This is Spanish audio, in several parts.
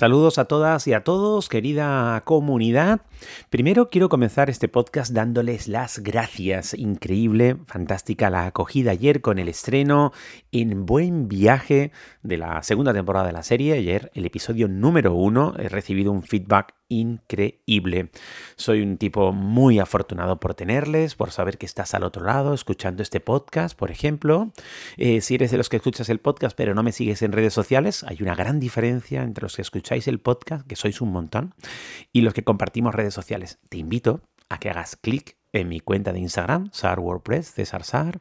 Saludos a todas y a todos, querida comunidad. Primero quiero comenzar este podcast dándoles las gracias. Increíble, fantástica la acogida ayer con el estreno en Buen Viaje de la segunda temporada de la serie. Ayer el episodio número uno. He recibido un feedback increíble. Soy un tipo muy afortunado por tenerles, por saber que estás al otro lado escuchando este podcast, por ejemplo. Eh, si eres de los que escuchas el podcast pero no me sigues en redes sociales, hay una gran diferencia entre los que escucháis el podcast, que sois un montón, y los que compartimos redes sociales. Te invito a que hagas clic en mi cuenta de Instagram, Sar WordPress, César Sar,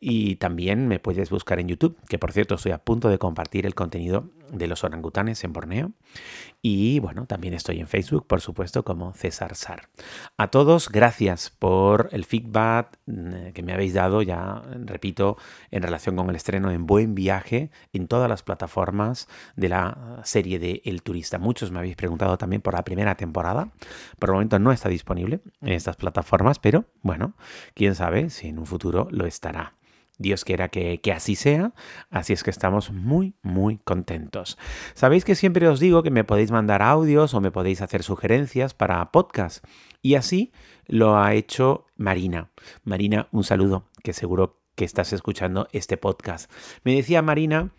y también me puedes buscar en YouTube, que por cierto estoy a punto de compartir el contenido de los orangutanes en Borneo. Y bueno, también estoy en Facebook, por supuesto, como César Sar. A todos, gracias por el feedback mm, que me habéis dado, ya repito, en relación con el estreno en Buen Viaje en todas las plataformas de la serie de El Turista. Muchos me habéis preguntado también por la primera temporada. Por el momento no está disponible en estas plataformas, pero bueno, quién sabe si en un futuro lo estará. Dios quiera que, así sea, así es que estamos muy, muy contentos. Sabéis que siempre os digo que me podéis mandar audios o me podéis hacer sugerencias para podcast. Y así lo ha hecho Marina. Marina, un saludo, que seguro que estás escuchando este podcast. Me decía Marina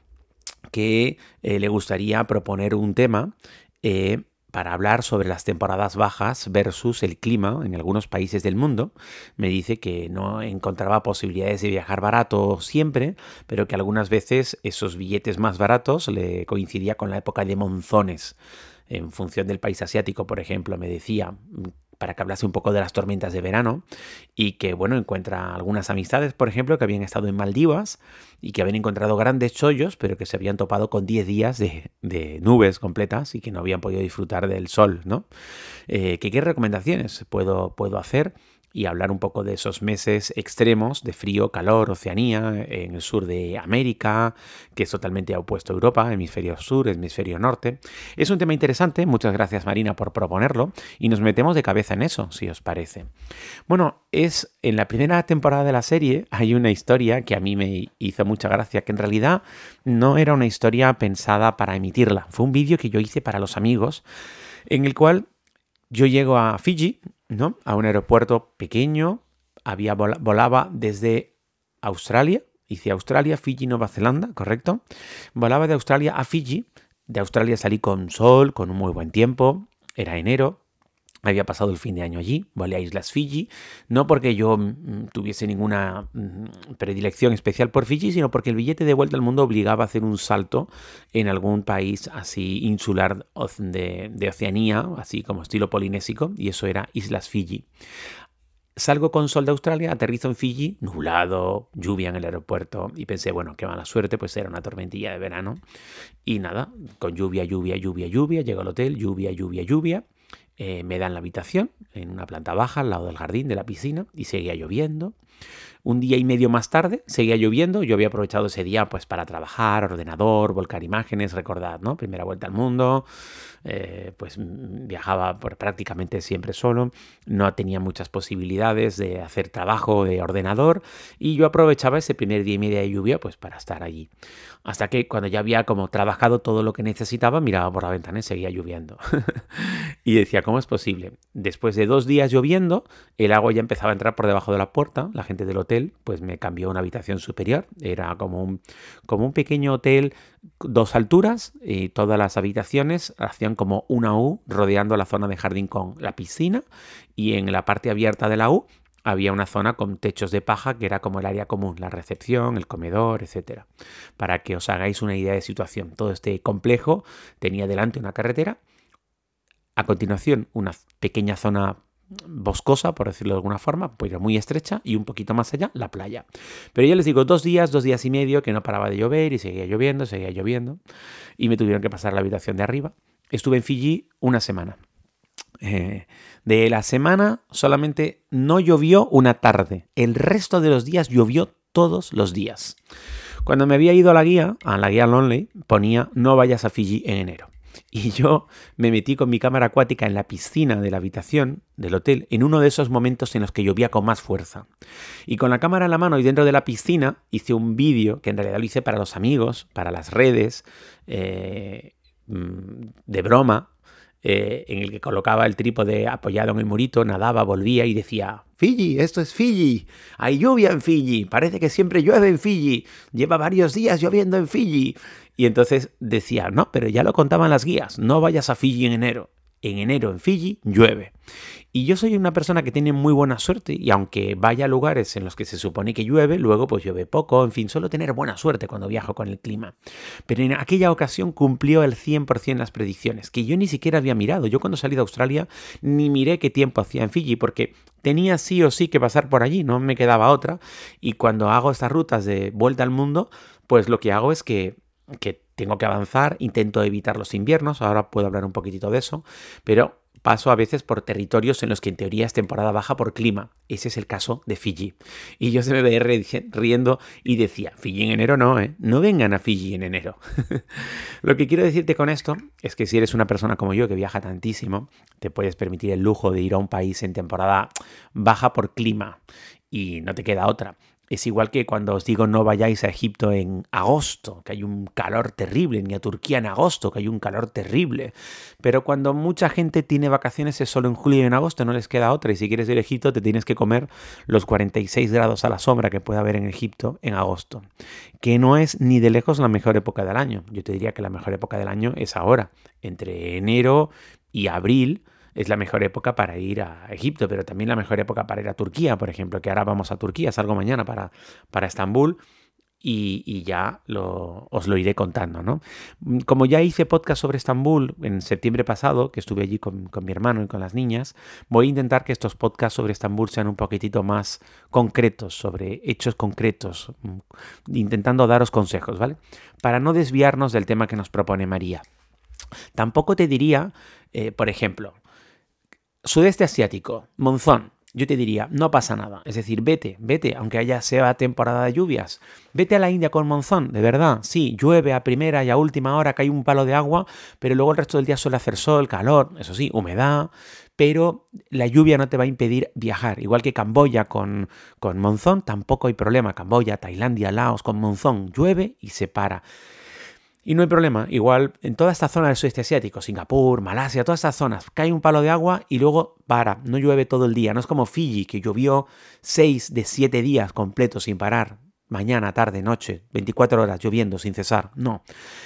que eh, le gustaría proponer un tema eh, para hablar sobre las temporadas bajas versus el clima en algunos países del mundo. Me dice que no encontraba posibilidades de viajar barato siempre, pero que algunas veces esos billetes más baratos le coincidía con la época de monzones. En función del país asiático, por ejemplo, me decía para que hablase un poco de las tormentas de verano y que, bueno, encuentra algunas amistades, por ejemplo, que habían estado en Maldivas y que habían encontrado grandes chollos, pero que se habían topado con 10 días de, nubes completas y que no habían podido disfrutar del sol, ¿no? Eh, ¿Qué recomendaciones puedo, puedo hacer? Y hablar un poco de esos meses extremos de frío, calor, Oceanía, en el sur de América, que es totalmente opuesto a Europa, hemisferio sur, hemisferio norte. Es un tema interesante, muchas gracias Marina por proponerlo, y nos metemos de cabeza en eso, si os parece. Bueno, es en la primera temporada de la serie hay una historia que a mí me hizo mucha gracia, que en realidad no era una historia pensada para emitirla, fue un vídeo que yo hice para los amigos, en el cual yo llego a Fiji, ¿no? A un aeropuerto pequeño, había volaba desde Australia, hice Australia, Fiji, Nueva Zelanda, ¿correcto? Volaba de Australia a Fiji, de Australia salí con sol, con un muy buen tiempo, era enero, había pasado el fin de año allí, volé a Islas Fiji, no porque yo mm, tuviese ninguna mm, predilección especial por Fiji, sino porque el billete de vuelta al mundo obligaba a hacer un salto en algún país así insular de, de Oceanía, así como estilo polinésico, y eso era Islas Fiji. Salgo con sol de Australia, aterrizo en Fiji, nublado, lluvia en el aeropuerto y pensé, bueno, qué mala suerte, pues era una tormentilla de verano. Y nada, con lluvia, lluvia, lluvia, lluvia, llego al hotel, lluvia, lluvia, lluvia. Eh, me dan la habitación en una planta baja al lado del jardín de la piscina y seguía lloviendo. Un día y medio más tarde seguía lloviendo, yo había aprovechado ese día pues para trabajar, ordenador, volcar imágenes, recordad, ¿no? Primera vuelta al mundo, eh, pues viajaba prácticamente siempre solo, no tenía muchas posibilidades de hacer trabajo de ordenador y yo aprovechaba ese primer día y medio de lluvia pues para estar allí. Hasta que cuando ya había como trabajado todo lo que necesitaba, miraba por la ventana y seguía lloviendo. y decía, ¿cómo es posible? Después de dos días lloviendo, el agua ya empezaba a entrar por debajo de la puerta, gente del hotel pues me cambió una habitación superior, era como un, como un pequeño hotel, dos alturas, y todas las habitaciones hacían como una U rodeando la zona de jardín con la piscina y en la parte abierta de la U había una zona con techos de paja que era como el área común, la recepción, el comedor, etcétera. Para que os hagáis una idea de situación, todo este complejo tenía delante una carretera, a continuación una pequeña zona boscosa, por decirlo de alguna forma, pues muy estrecha, y un poquito más allá la playa. Pero ya les digo, dos días, dos días y medio que no paraba de llover y seguía lloviendo, seguía lloviendo, y me tuvieron que pasar a la habitación de arriba. Estuve en Fiji una semana. Eh, de la semana solamente no llovió una tarde. El resto de los días llovió todos los días. Cuando me había ido a la guía, a la guía Lonely, ponía no vayas a Fiji en enero. Y yo me metí con mi cámara acuática en la piscina de la habitación del hotel en uno de esos momentos en los que llovía con más fuerza. Y con la cámara en la mano y dentro de la piscina hice un vídeo que en realidad lo hice para los amigos, para las redes, eh, mm, de broma, eh, en el que colocaba el trípode apoyado en el murito, nadaba, volvía y decía, Fiji, esto es Fiji, hay lluvia en Fiji, parece que siempre llueve en Fiji, lleva varios días lloviendo en Fiji. Y entonces decía, no, pero ya lo contaban las guías, no vayas a Fiji en enero. En enero en Fiji llueve. Y yo soy una persona que tiene muy buena suerte y aunque vaya a lugares en los que se supone que llueve, luego pues llueve poco, en fin, solo tener buena suerte cuando viajo con el clima. Pero en aquella ocasión cumplió el 100% las predicciones, que yo ni siquiera había mirado. Yo cuando salí de Australia ni miré qué tiempo hacía en Fiji porque tenía sí o sí que pasar por allí, no me quedaba otra. Y cuando hago estas rutas de vuelta al mundo, pues lo que hago es que, que tengo que avanzar, intento evitar los inviernos, ahora puedo hablar un poquitito de eso, pero paso a veces por territorios en los que en teoría es temporada baja por clima. Ese es el caso de Fiji. Y yo se me veía riendo y decía, Fiji en enero no, ¿eh? No vengan a Fiji en enero. Lo que quiero decirte con esto es que si eres una persona como yo que viaja tantísimo, te puedes permitir el lujo de ir a un país en temporada baja por clima y no te queda otra. Es igual que cuando os digo no vayáis a Egipto en agosto, que hay un calor terrible, ni a Turquía en agosto, que hay un calor terrible. Pero cuando mucha gente tiene vacaciones es solo en julio y en agosto, no les queda otra. Y si quieres ir a Egipto te tienes que comer los 46 grados a la sombra que puede haber en Egipto en agosto. Que no es ni de lejos la mejor época del año. Yo te diría que la mejor época del año es ahora, entre enero y abril es la mejor época para ir a Egipto, pero también la mejor época para ir a Turquía, por ejemplo, que ahora vamos a Turquía, salgo mañana para, para Estambul. Y, ya lo, os lo iré contando, ¿no? Como ya hice podcast sobre Estambul en septiembre pasado, que estuve allí con, con, mi hermano y con las niñas, voy a intentar que estos podcasts sobre Estambul sean un poquitito más concretos, sobre hechos concretos, mm, intentando daros consejos, ¿vale? Para no desviarnos del tema que nos propone María. Tampoco te diría, eh, por ejemplo, Sudeste asiático, monzón. Yo te diría, no pasa nada. Es decir, vete, vete, aunque haya sea temporada de lluvias. Vete a la India con monzón, de verdad. Sí, llueve a primera y a última hora, cae un palo de agua, pero luego el resto del día suele hacer sol, calor, eso sí, humedad, pero la lluvia no te va a impedir viajar. Igual que Camboya con, con monzón, tampoco hay problema. Camboya, Tailandia, Laos con monzón, llueve y se para. Y no hay problema, igual en toda esta zona del sudeste asiático, Singapur, Malasia, todas estas zonas, cae un palo de agua y luego para, no llueve todo el día. No es como Fiji, que llovió 6 de 7 días completos sin parar, mañana, tarde, noche, 24 horas lloviendo sin cesar. No.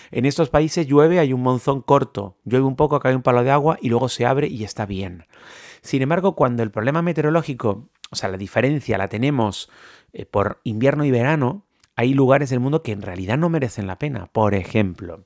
En estos países llueve, hay un monzón corto, llueve un poco, cae un palo de agua y luego se abre y está bien. Sin embargo, cuando el problema meteorológico, o sea, la diferencia la tenemos eh, por invierno y verano, hay lugares del mundo que en realidad no merecen la pena. Por ejemplo,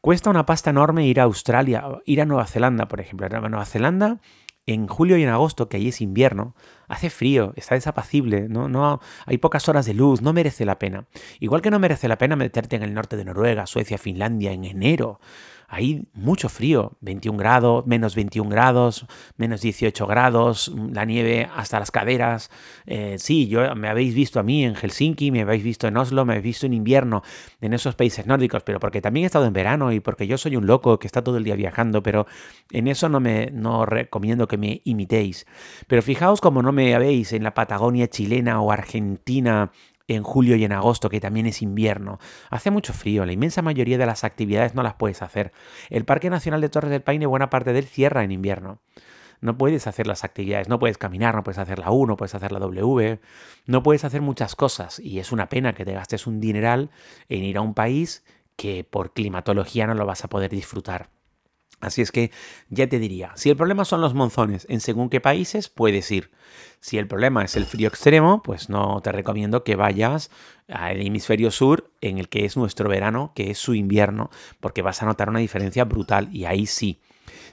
cuesta una pasta enorme ir a Australia, ir a Nueva Zelanda, por ejemplo. A Nueva Zelanda, en julio y en agosto, que ahí es invierno, hace frío, está desapacible, ¿no? No, hay pocas horas de luz, no merece la pena. Igual que no merece la pena meterte en el norte de Noruega, Suecia, Finlandia en enero hay mucho frío, 21 grados, menos 21 grados, menos 18 grados, la nieve hasta las caderas. Eh, sí, yo me habéis visto a mí en Helsinki, me habéis visto en Oslo, me habéis visto en invierno, en esos países nórdicos, pero porque también he estado en verano y porque yo soy un loco que está todo el día viajando, pero en eso no me no recomiendo que me imitéis. Pero fijaos como no me habéis en la Patagonia chilena o Argentina en julio y en agosto, que también es invierno. Hace mucho frío, la inmensa mayoría de las actividades no las puedes hacer. El Parque Nacional de Torres del Paine, buena parte de él cierra en invierno. No puedes hacer las actividades, no puedes caminar, no puedes hacer la U, no puedes hacer la W, no puedes hacer muchas cosas. Y es una pena que te gastes un dineral en ir a un país que por climatología no lo vas a poder disfrutar. Así es que ya te diría, si el problema son los monzones en según qué países, puedes ir. Si el problema es el frío extremo, pues no te recomiendo que vayas al hemisferio sur, en el que es nuestro verano, que es su invierno, porque vas a notar una diferencia brutal y ahí sí.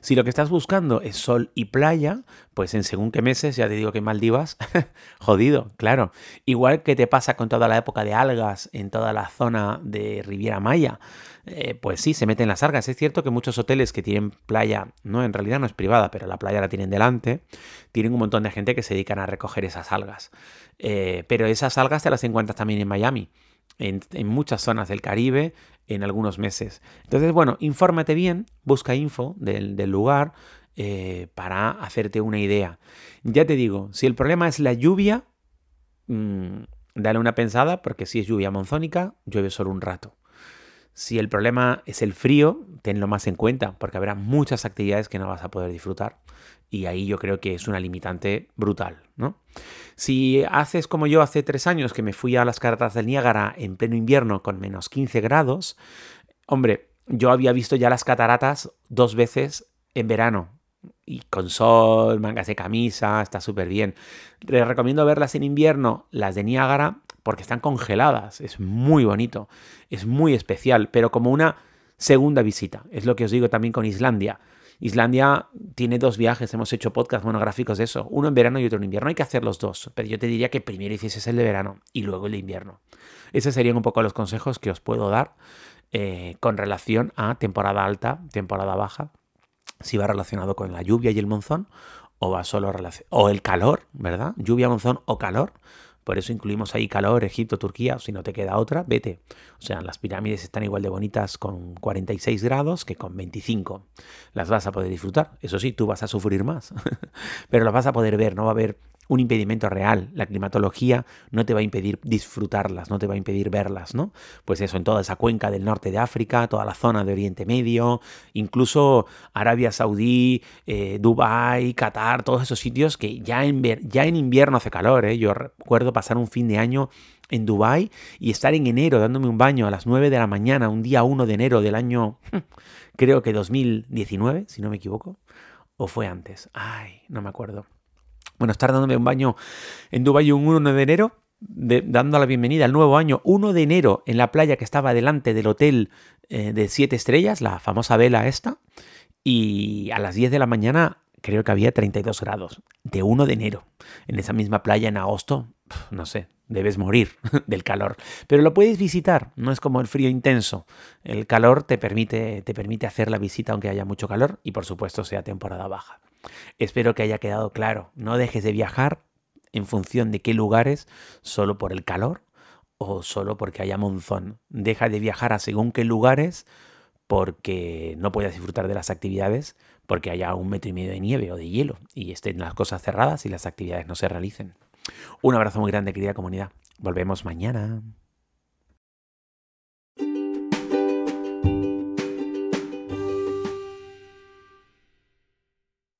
Si lo que estás buscando es sol y playa, pues en según qué meses, ya te digo que Maldivas, jodido, claro. Igual que te pasa con toda la época de algas en toda la zona de Riviera Maya. Eh, pues sí, se meten las algas. Es cierto que muchos hoteles que tienen playa, no, en realidad no es privada, pero la playa la tienen delante, tienen un montón de gente que se dedican a recoger esas algas. Eh, pero esas algas te las encuentras también en Miami. En, muchas zonas del Caribe en algunos meses. Entonces, bueno, infórmate bien, busca info del, lugar eh, para hacerte una idea. Ya te digo, si el problema es la lluvia, mm, dale una pensada porque si es lluvia monzónica, llueve solo un rato. Si el problema es el frío, tenlo más en cuenta, porque habrá muchas actividades que no vas a poder disfrutar. Y ahí yo creo que es una limitante brutal, ¿no? Si haces como yo hace tres años, que me fui a las cataratas del Niágara en pleno invierno con menos 15 grados, hombre, yo había visto ya las cataratas dos veces en verano, y con sol, mangas de camisa, está súper bien. Les recomiendo verlas en invierno, las de Niágara, porque están congeladas. Es muy bonito, es muy especial, pero como una segunda visita. Es lo que os digo también con Islandia. Islandia tiene dos viajes, hemos hecho podcast monográficos de eso, uno en verano y otro en invierno. Hay que hacer los dos, pero yo te diría que primero hicieses el de verano y luego el de invierno. Esos serían un poco los consejos que os puedo dar eh, con relación a temporada alta, temporada baja, si va relacionado con la lluvia y el monzón o va solo o el calor, ¿verdad? Lluvia, monzón o calor por eso incluimos ahí calor, Egipto, Turquía, si no te queda otra, vete. O sea, las pirámides están igual de bonitas con 46 grados que con 25. Las vas a poder disfrutar. Eso sí, tú vas a sufrir más, pero las vas a poder ver, no va a haber un impedimento real. La climatología no te va a impedir disfrutarlas, no te va a impedir verlas, ¿no? Pues eso, en toda esa cuenca del norte de África, toda la zona de Oriente Medio, incluso Arabia Saudí, eh, Dubái, Qatar, todos esos sitios que ya en, ya en invierno hace calor, ¿eh? Yo recuerdo pasar un fin de año en Dubái y estar en enero dándome un baño a las 9 de la mañana, un día 1 de enero del año, creo que 2019, si no me equivoco, o fue antes, ay, no me acuerdo. Bueno, estar dándome un baño en Dubái un 1 de enero, dando la bienvenida al nuevo año, 1 de enero, en la playa que estaba delante del hotel eh, de 7 estrellas, la famosa vela esta, y a las 10 de la mañana creo que había 32 grados, de 1 de enero, en esa misma playa en agosto, no sé, debes morir del calor. Pero lo puedes visitar, no es como el frío intenso. El calor te permite, te permite hacer la visita aunque haya mucho calor y por supuesto sea temporada baja. Espero que haya quedado claro. No dejes de viajar en función de qué lugares, solo por el calor o solo porque haya monzón. Deja de viajar a según qué lugares porque no puedas disfrutar de las actividades porque haya un metro y medio de nieve o de hielo y estén las cosas cerradas y las actividades no se realicen. Un abrazo muy grande, querida comunidad. Volvemos mañana.